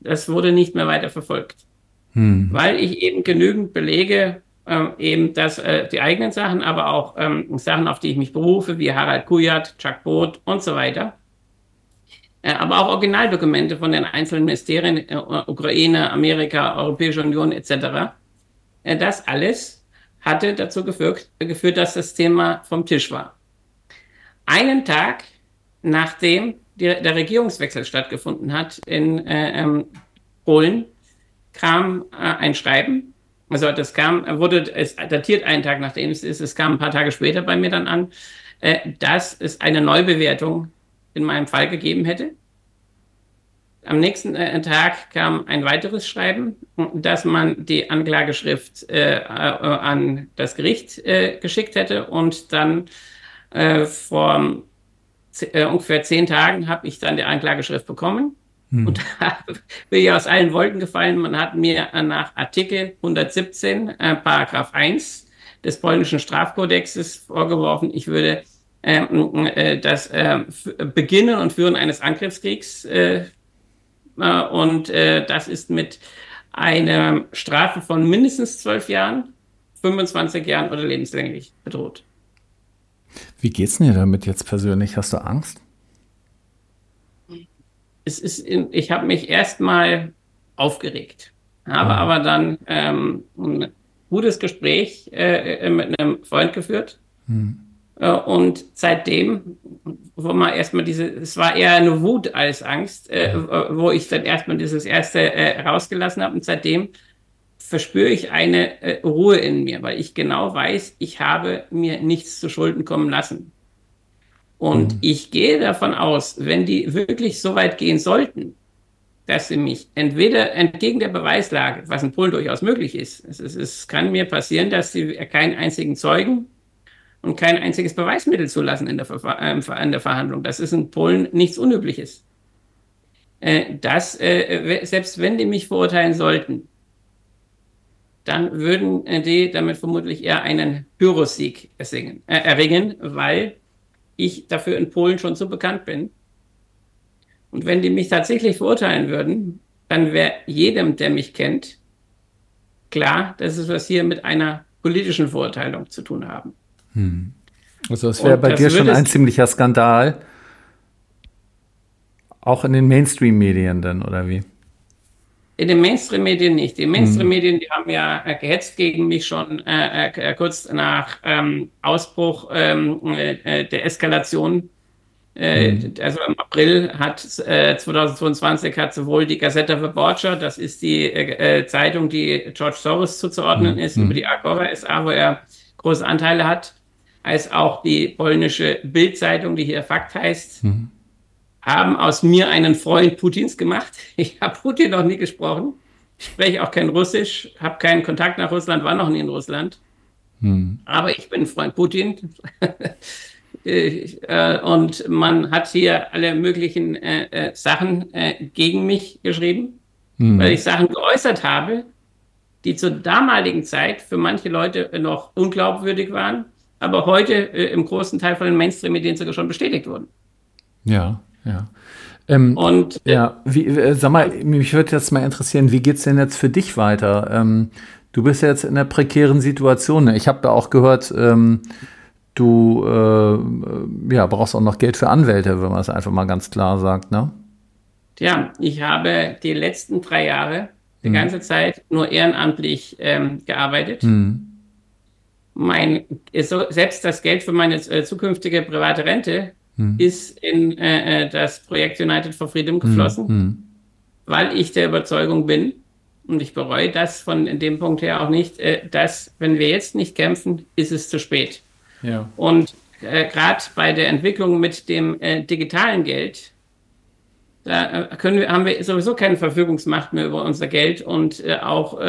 das wurde nicht mehr weiter verfolgt. Hm. Weil ich eben genügend Belege, äh, eben dass äh, die eigenen Sachen, aber auch ähm, Sachen, auf die ich mich berufe, wie Harald Kujat, Chuck Both und so weiter, äh, aber auch Originaldokumente von den einzelnen Ministerien, Ukraine, Amerika, Europäische Union etc., das alles hatte dazu geführt, geführt, dass das Thema vom Tisch war. Einen Tag nachdem die, der Regierungswechsel stattgefunden hat in äh, ähm, Polen, kam äh, ein Schreiben. Also das kam, wurde es datiert einen Tag nachdem es ist, es kam ein paar Tage später bei mir dann an, äh, dass es eine Neubewertung in meinem Fall gegeben hätte. Am nächsten äh, Tag kam ein weiteres Schreiben, dass man die Anklageschrift äh, äh, an das Gericht äh, geschickt hätte und dann äh, vor äh, ungefähr zehn Tagen habe ich dann die Anklageschrift bekommen. Hm. Und da bin ich aus allen Wolken gefallen. Man hat mir nach Artikel 117, äh, Paragraph 1 des polnischen Strafkodexes vorgeworfen, ich würde ähm, äh, das äh, Beginnen und Führen eines Angriffskriegs äh, und äh, das ist mit einer Strafe von mindestens zwölf Jahren, 25 Jahren oder lebenslänglich bedroht. Wie geht's dir damit jetzt persönlich? Hast du Angst? Es ist, in, ich habe mich erstmal aufgeregt, habe ah. aber dann ähm, ein gutes Gespräch äh, mit einem Freund geführt. Hm. Äh, und seitdem, wo man erstmal diese, es war eher eine Wut als Angst, äh, wo ich dann erstmal dieses erste äh, rausgelassen habe. Und seitdem verspüre ich eine äh, Ruhe in mir, weil ich genau weiß, ich habe mir nichts zu Schulden kommen lassen. Und mhm. ich gehe davon aus, wenn die wirklich so weit gehen sollten, dass sie mich entweder entgegen der Beweislage, was in Polen durchaus möglich ist, es, ist, es kann mir passieren, dass sie keinen einzigen Zeugen und kein einziges Beweismittel zulassen in der, Ver äh, in der Verhandlung. Das ist in Polen nichts Unübliches. Äh, das, äh, selbst wenn die mich verurteilen sollten, dann würden äh, die damit vermutlich eher einen Pyrrhussieg ersingen, äh, erringen, weil ich dafür in Polen schon so bekannt bin. Und wenn die mich tatsächlich verurteilen würden, dann wäre jedem, der mich kennt, klar, dass es was hier mit einer politischen Verurteilung zu tun haben. Hm. Also es wäre bei dir schon ein ziemlicher Skandal. Auch in den Mainstream-Medien dann, oder wie? In den Mainstream-Medien nicht. Die Mainstream-Medien, die haben ja äh, gehetzt gegen mich schon äh, äh, kurz nach ähm, Ausbruch ähm, äh, der Eskalation. Mhm. Also im April hat 2022 hat sowohl die Gazzetta Wyborcza, das ist die Zeitung, die George Soros zuzuordnen mhm. ist, über die Agora SA, wo er große Anteile hat, als auch die polnische Bildzeitung, die hier Fakt heißt, mhm. haben aus mir einen Freund Putins gemacht. Ich habe Putin noch nie gesprochen, spreche auch kein Russisch, habe keinen Kontakt nach Russland, war noch nie in Russland. Mhm. Aber ich bin Freund Putin. Äh, und man hat hier alle möglichen äh, äh, Sachen äh, gegen mich geschrieben, mhm. weil ich Sachen geäußert habe, die zur damaligen Zeit für manche Leute noch unglaubwürdig waren aber heute äh, im großen Teil von den Mainstream-Medien sogar schon bestätigt wurden. Ja, ja. Ähm, und äh, ja, wie, äh, sag mal, mich würde jetzt mal interessieren, wie geht es denn jetzt für dich weiter? Ähm, du bist jetzt in einer prekären Situation. Ich habe da auch gehört, ähm, du äh, ja, brauchst auch noch Geld für Anwälte, wenn man es einfach mal ganz klar sagt, ne? Tja, ich habe die letzten drei Jahre die hm. ganze Zeit nur ehrenamtlich ähm, gearbeitet. Hm mein, selbst das Geld für meine äh, zukünftige private Rente hm. ist in äh, äh, das Projekt United for Freedom hm, geflossen, hm. weil ich der Überzeugung bin, und ich bereue das von dem Punkt her auch nicht, äh, dass, wenn wir jetzt nicht kämpfen, ist es zu spät. Ja. Und äh, gerade bei der Entwicklung mit dem äh, digitalen Geld, da können wir, haben wir sowieso keine Verfügungsmacht mehr über unser Geld und auch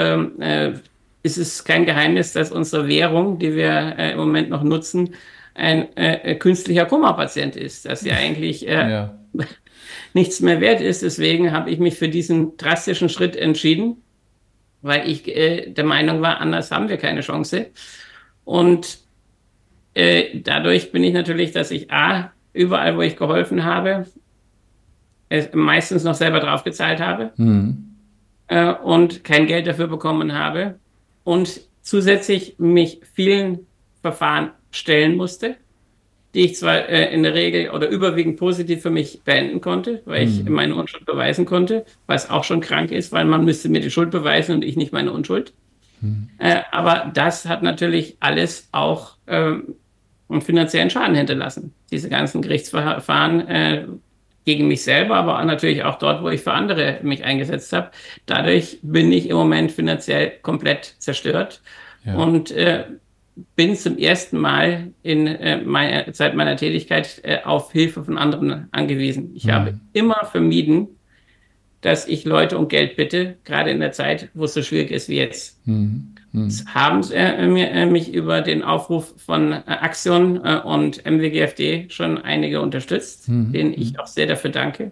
ist es kein Geheimnis, dass unsere Währung, die wir äh, im Moment noch nutzen, ein äh, künstlicher Koma-Patient ist, dass sie eigentlich äh, ja. nichts mehr wert ist. Deswegen habe ich mich für diesen drastischen Schritt entschieden, weil ich äh, der Meinung war, anders haben wir keine Chance. Und äh, dadurch bin ich natürlich, dass ich A, überall, wo ich geholfen habe, meistens noch selber draufgezahlt habe mhm. äh, und kein Geld dafür bekommen habe und zusätzlich mich vielen Verfahren stellen musste, die ich zwar äh, in der Regel oder überwiegend positiv für mich beenden konnte, weil mhm. ich meine Unschuld beweisen konnte, was auch schon krank ist, weil man müsste mir die Schuld beweisen und ich nicht meine Unschuld. Mhm. Äh, aber das hat natürlich alles auch ähm, einen finanziellen Schaden hinterlassen. Diese ganzen Gerichtsverfahren äh, gegen mich selber, aber natürlich auch dort, wo ich für andere mich eingesetzt habe. Dadurch bin ich im Moment finanziell komplett zerstört ja. und äh, bin zum ersten Mal in äh, meiner Zeit meiner Tätigkeit äh, auf Hilfe von anderen angewiesen. Ich mhm. habe immer vermieden, dass ich Leute um Geld bitte, gerade in der Zeit, wo es so schwierig ist wie jetzt. Mhm. Hm. Haben äh, mich über den Aufruf von äh, Axion äh, und MWGFD schon einige unterstützt, hm. denen ich auch sehr dafür danke.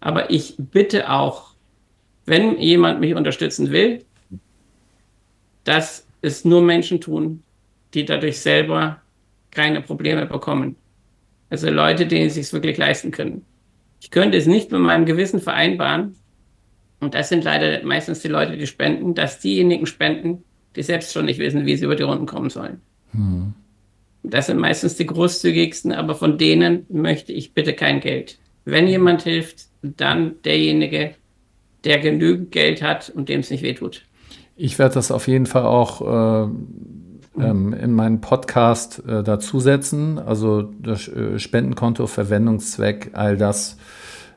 Aber ich bitte auch, wenn jemand mich unterstützen will, dass es nur Menschen tun, die dadurch selber keine Probleme bekommen. Also Leute, denen es sich wirklich leisten können. Ich könnte es nicht mit meinem Gewissen vereinbaren, und das sind leider meistens die Leute, die spenden, dass diejenigen spenden, die selbst schon nicht wissen, wie sie über die Runden kommen sollen. Hm. Das sind meistens die großzügigsten, aber von denen möchte ich bitte kein Geld. Wenn jemand hilft, dann derjenige, der genügend Geld hat und dem es nicht wehtut. Ich werde das auf jeden Fall auch äh, ähm, in meinen Podcast äh, dazusetzen. Also das äh, Spendenkonto, Verwendungszweck, all das,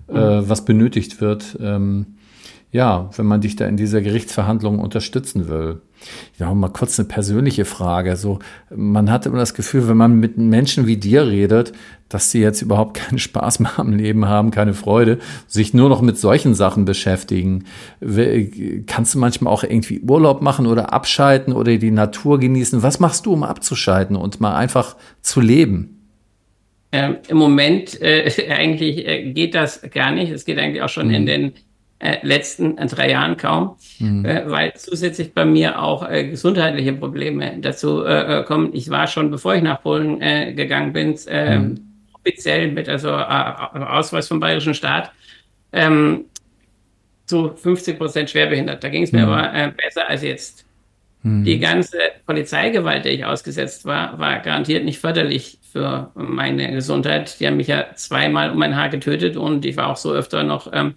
äh, was benötigt wird. Ähm, ja, wenn man dich da in dieser Gerichtsverhandlung unterstützen will. Ja, mal kurz eine persönliche Frage. So, man hat immer das Gefühl, wenn man mit Menschen wie dir redet, dass sie jetzt überhaupt keinen Spaß mehr am Leben haben, keine Freude, sich nur noch mit solchen Sachen beschäftigen. Kannst du manchmal auch irgendwie Urlaub machen oder abschalten oder die Natur genießen? Was machst du, um abzuschalten und mal einfach zu leben? Ähm, Im Moment äh, eigentlich äh, geht das gar nicht. Es geht eigentlich auch schon mhm. in den äh, letzten äh, drei Jahren kaum, mhm. äh, weil zusätzlich bei mir auch äh, gesundheitliche Probleme dazu äh, äh kommen. Ich war schon, bevor ich nach Polen gegangen bin, äh, mhm. offiziell mit also Ausweis vom Bayerischen Staat, ähm, zu 50 Prozent schwerbehindert. Da ging es mir mhm. aber besser als jetzt. Mhm. Die ganze Polizeigewalt, der ich ausgesetzt war, war garantiert nicht förderlich für meine Gesundheit. Die haben mich ja zweimal um ein Haar getötet und ich war auch so öfter noch ähm,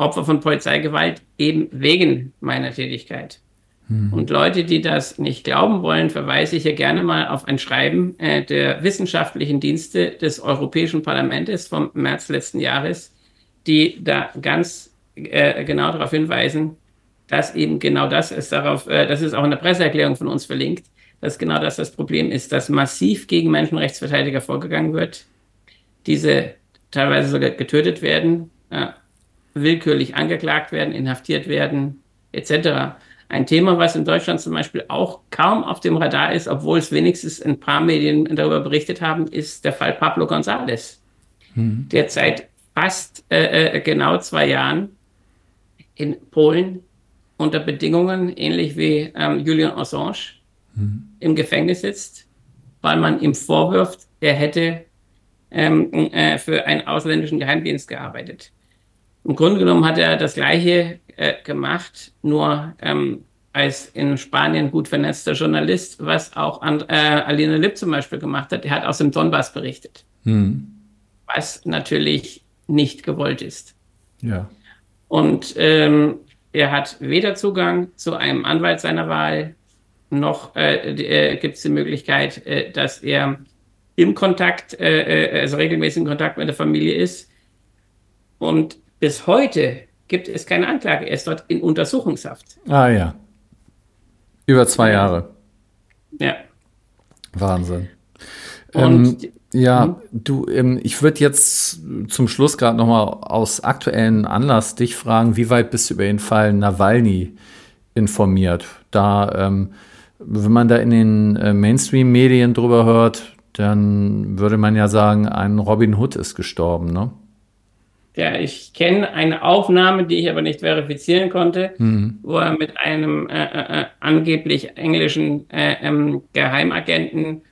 Opfer von Polizeigewalt eben wegen meiner Tätigkeit. Hm. Und Leute, die das nicht glauben wollen, verweise ich hier gerne mal auf ein Schreiben äh, der wissenschaftlichen Dienste des Europäischen Parlaments vom März letzten Jahres, die da ganz äh, genau darauf hinweisen, dass eben genau das ist darauf, äh, das ist auch in der Presseerklärung von uns verlinkt, dass genau das das Problem ist, dass massiv gegen Menschenrechtsverteidiger vorgegangen wird, diese teilweise sogar getötet werden, willkürlich angeklagt werden, inhaftiert werden, etc. Ein Thema, was in Deutschland zum Beispiel auch kaum auf dem Radar ist, obwohl es wenigstens ein paar Medien darüber berichtet haben, ist der Fall Pablo González, mhm. der seit fast äh, äh, genau zwei Jahren in Polen unter Bedingungen ähnlich wie ähm, Julian Assange mhm. im Gefängnis sitzt, weil man ihm vorwirft, er hätte ähm, äh, für einen ausländischen Geheimdienst gearbeitet. Im Grunde genommen hat er das Gleiche äh, gemacht, nur ähm, als in Spanien gut vernetzter Journalist, was auch an, äh, Alina Lipp zum Beispiel gemacht hat. Er hat aus dem Donbass berichtet, hm. was natürlich nicht gewollt ist. Ja. Und ähm, er hat weder Zugang zu einem Anwalt seiner Wahl, noch äh, äh, gibt es die Möglichkeit, äh, dass er im Kontakt, äh, äh, also regelmäßig in Kontakt mit der Familie ist. Und bis heute gibt es keine Anklage. Er ist dort in Untersuchungshaft. Ah ja. Über zwei Jahre. Ja. Wahnsinn. Ähm, ja, hm? du, ähm, ich würde jetzt zum Schluss gerade nochmal aus aktuellen Anlass dich fragen, wie weit bist du über den Fall Nawalny informiert? Da, ähm, wenn man da in den äh, Mainstream-Medien drüber hört, dann würde man ja sagen, ein Robin Hood ist gestorben, ne? Ja, ich kenne eine Aufnahme, die ich aber nicht verifizieren konnte, mhm. wo er mit einem äh, äh, äh angeblich englischen äh, ähm, Geheimagenten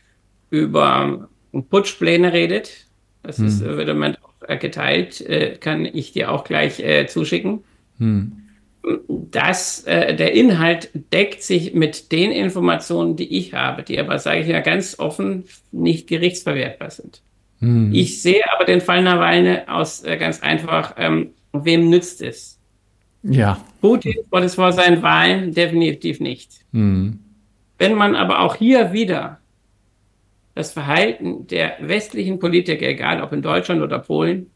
über Putschpläne redet. Das mhm. ist, wird im Moment auch äh, geteilt, äh, kann ich dir auch gleich zuschicken. Mhm. Das, der Inhalt deckt sich mit den Informationen, die ich habe, die aber, sage ich ja ganz offen, nicht gerichtsverwertbar sind. Hm. Ich sehe aber den Fall Nawalny aus äh, ganz einfach, ähm, wem nützt es? Ja. Putin vor, das vor seinen Wahlen definitiv nicht. Hm. Wenn man aber auch hier wieder das Verhalten der westlichen Politiker, egal ob in Deutschland oder Polen,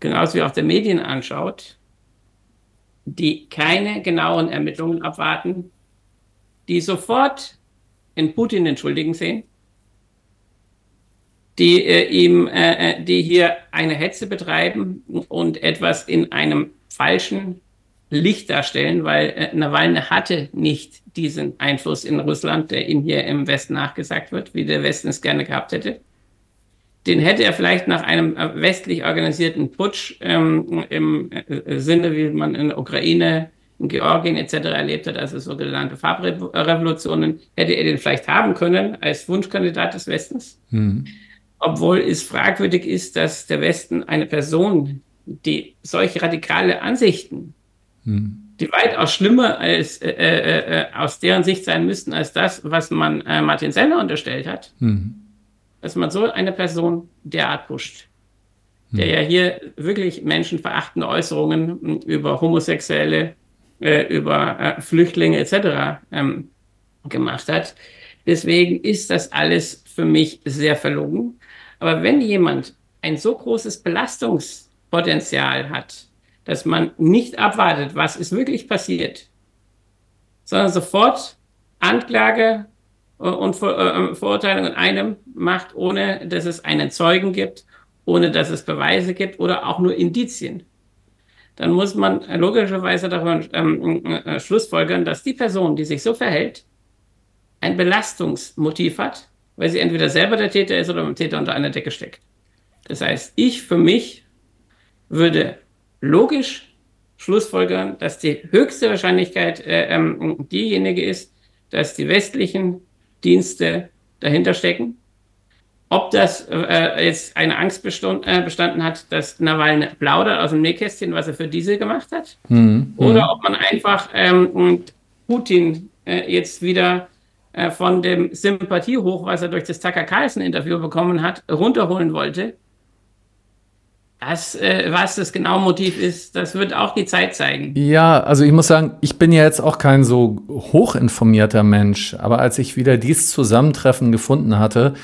genauso wie auch der Medien anschaut, die keine genauen Ermittlungen abwarten, die sofort in Putin den Schuldigen sehen, die äh, ihm, äh, äh, die hier eine Hetze betreiben und etwas in einem falschen Licht darstellen, weil äh, Nawalny hatte nicht diesen Einfluss in Russland, der ihm hier im Westen nachgesagt wird, wie der Westen es gerne gehabt hätte. Den hätte er vielleicht nach einem äh, westlich organisierten Putsch ähm, im äh, Sinne, wie man in der Ukraine, in Georgien etc. erlebt hat, also sogenannte Farbrevolutionen, hätte er den vielleicht haben können als Wunschkandidat des Westens. Mhm. Obwohl es fragwürdig ist, dass der Westen eine Person, die solche radikale Ansichten die weitaus schlimmer als äh, äh, äh, aus deren Sicht sein müssten als das, was man äh, Martin Seller unterstellt hat, mhm. dass man so eine Person derart pusht, mhm. der ja hier wirklich menschenverachtende Äußerungen über Homosexuelle, äh, über äh, Flüchtlinge etc. Ähm, gemacht hat. Deswegen ist das alles für mich sehr verlogen. Aber wenn jemand ein so großes Belastungspotenzial hat, dass man nicht abwartet, was ist wirklich passiert, sondern sofort Anklage äh, und Ver äh, Verurteilung in einem macht, ohne dass es einen Zeugen gibt, ohne dass es Beweise gibt oder auch nur Indizien. Dann muss man logischerweise davon ähm, äh, schlussfolgern, dass die Person, die sich so verhält, ein Belastungsmotiv hat, weil sie entweder selber der Täter ist oder mit dem Täter unter einer Decke steckt. Das heißt, ich für mich würde logisch schlussfolgern, dass die höchste Wahrscheinlichkeit äh, ähm, diejenige ist, dass die westlichen Dienste dahinter stecken. Ob das äh, jetzt eine Angst bestund, äh, bestanden hat, dass Nawalny plaudert aus dem Nähkästchen, was er für diese gemacht hat, mhm. oder ob man einfach ähm, Putin äh, jetzt wieder äh, von dem Sympathiehoch, was er durch das Tucker Carlson-Interview bekommen hat, runterholen wollte das, äh, was das genau Motiv ist, das wird auch die Zeit zeigen. Ja, also ich muss sagen, ich bin ja jetzt auch kein so hochinformierter Mensch, aber als ich wieder dieses Zusammentreffen gefunden hatte,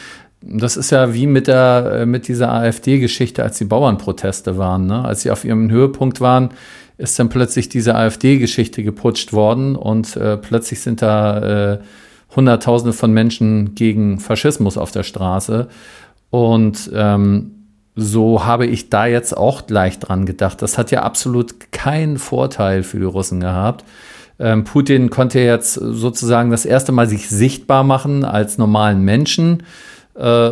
das ist ja wie mit der äh, mit dieser AfD-Geschichte, als die Bauernproteste waren, ne? als sie auf ihrem Höhepunkt waren, ist dann plötzlich diese AfD-Geschichte geputscht worden und äh, plötzlich sind da äh, Hunderttausende von Menschen gegen Faschismus auf der Straße und ähm, so habe ich da jetzt auch gleich dran gedacht. Das hat ja absolut keinen Vorteil für die Russen gehabt. Ähm, Putin konnte jetzt sozusagen das erste Mal sich sichtbar machen als normalen Menschen. Äh,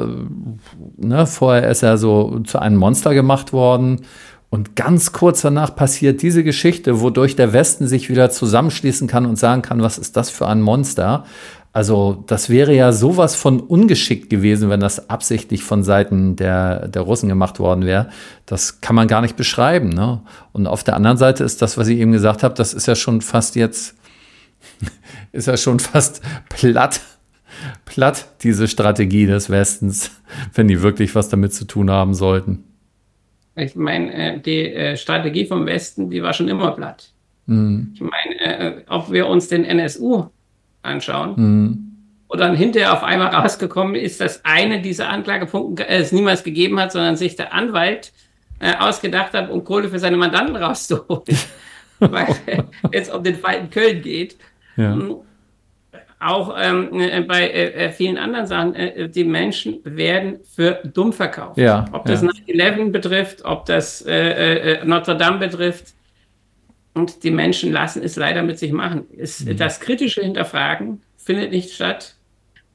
ne, vorher ist er so zu einem Monster gemacht worden. Und ganz kurz danach passiert diese Geschichte, wodurch der Westen sich wieder zusammenschließen kann und sagen kann, was ist das für ein Monster? Also das wäre ja sowas von ungeschickt gewesen, wenn das absichtlich von Seiten der, der Russen gemacht worden wäre. Das kann man gar nicht beschreiben. Ne? Und auf der anderen Seite ist das, was ich eben gesagt habe, das ist ja schon fast jetzt, ist ja schon fast platt, platt, diese Strategie des Westens, wenn die wirklich was damit zu tun haben sollten. Ich meine, äh, die äh, Strategie vom Westen, die war schon immer platt. Mhm. Ich meine, äh, ob wir uns den NSU anschauen. Mhm. Und dann hinterher auf einmal rausgekommen ist, dass eine dieser Anklagepunkte es niemals gegeben hat, sondern sich der Anwalt äh, ausgedacht hat, um Kohle für seine Mandanten rauszuholen. Weil es um den Fall in Köln geht. Ja. Hm. Auch ähm, äh, bei äh, äh, vielen anderen Sachen, äh, die Menschen werden für dumm verkauft. Ja, ob das ja. 9-11 betrifft, ob das äh, Notre Dame betrifft, und die Menschen lassen es leider mit sich machen. Es, mhm. Das kritische Hinterfragen findet nicht statt.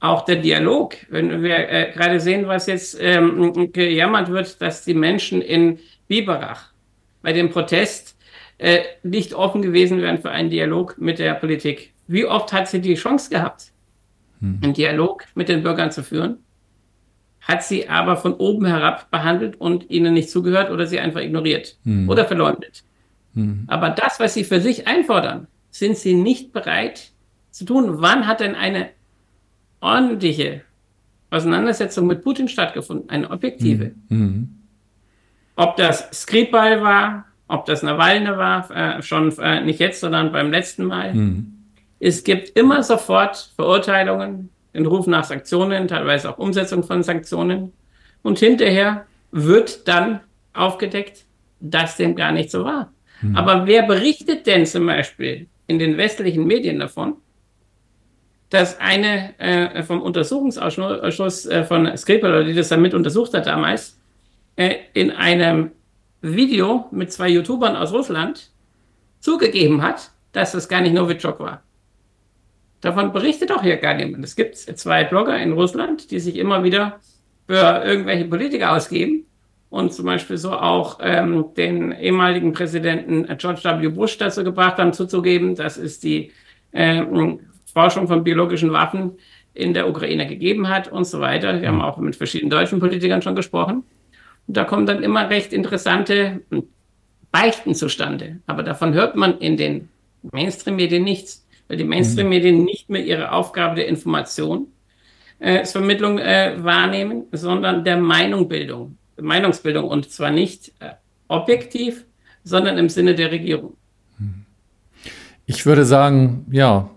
Auch der Dialog, wenn wir äh, gerade sehen, was jetzt ähm, gejammert wird, dass die Menschen in Biberach bei dem Protest äh, nicht offen gewesen wären für einen Dialog mit der Politik. Wie oft hat sie die Chance gehabt, mhm. einen Dialog mit den Bürgern zu führen? Hat sie aber von oben herab behandelt und ihnen nicht zugehört oder sie einfach ignoriert mhm. oder verleumdet. Mhm. Aber das, was sie für sich einfordern, sind sie nicht bereit zu tun. Wann hat denn eine ordentliche Auseinandersetzung mit Putin stattgefunden? Eine objektive. Mhm. mhm. Ob das Skripal war, ob das Nawalny war, äh, schon äh, nicht jetzt, sondern beim letzten Mal. Mhm. Es gibt immer sofort Verurteilungen, den Ruf nach Sanktionen, teilweise auch Umsetzung von Sanktionen. Und hinterher wird dann aufgedeckt, dass dem gar nicht so war. Mhm. Aber wer berichtet denn zum Beispiel in den westlichen Medien davon, dass eine äh, vom Untersuchungsausschuss äh, von Skripal, die das damit untersucht hat damals, äh, in einem Video mit zwei YouTubern aus Russland zugegeben hat, dass es gar nicht Novichok war. Davon berichtet doch hier gar niemand. Es gibt zwei Blogger in Russland, die sich immer wieder für irgendwelche Politiker ausgeben und zum Beispiel so auch ähm, den ehemaligen Präsidenten George W. Bush dazu gebracht haben, zuzugeben, dass es die ähm, Forschung von biologischen Waffen in der Ukraine gegeben hat und so weiter. Wir haben auch mit verschiedenen deutschen Politikern schon gesprochen. Und da kommen dann immer recht interessante Beichten zustande. Aber davon hört man in den Mainstream-Medien nichts, weil die Mainstream-Medien nicht mehr ihre Aufgabe der Information, äh, Vermittlung äh, wahrnehmen, sondern der Meinungbildung. Meinungsbildung und zwar nicht äh, objektiv, sondern im Sinne der Regierung. Ich würde sagen, ja,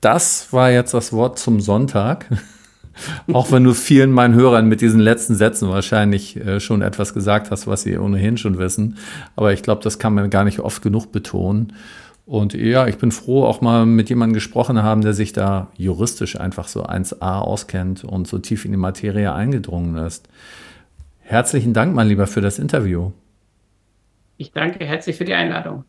das war jetzt das Wort zum Sonntag. Auch wenn du vielen meinen Hörern mit diesen letzten Sätzen wahrscheinlich äh, schon etwas gesagt hast, was sie ohnehin schon wissen. Aber ich glaube, das kann man gar nicht oft genug betonen. Und ja, ich bin froh, auch mal mit jemandem gesprochen haben, der sich da juristisch einfach so 1a auskennt und so tief in die Materie eingedrungen ist. Herzlichen Dank, mein Lieber, für das Interview. Ich danke herzlich für die Einladung.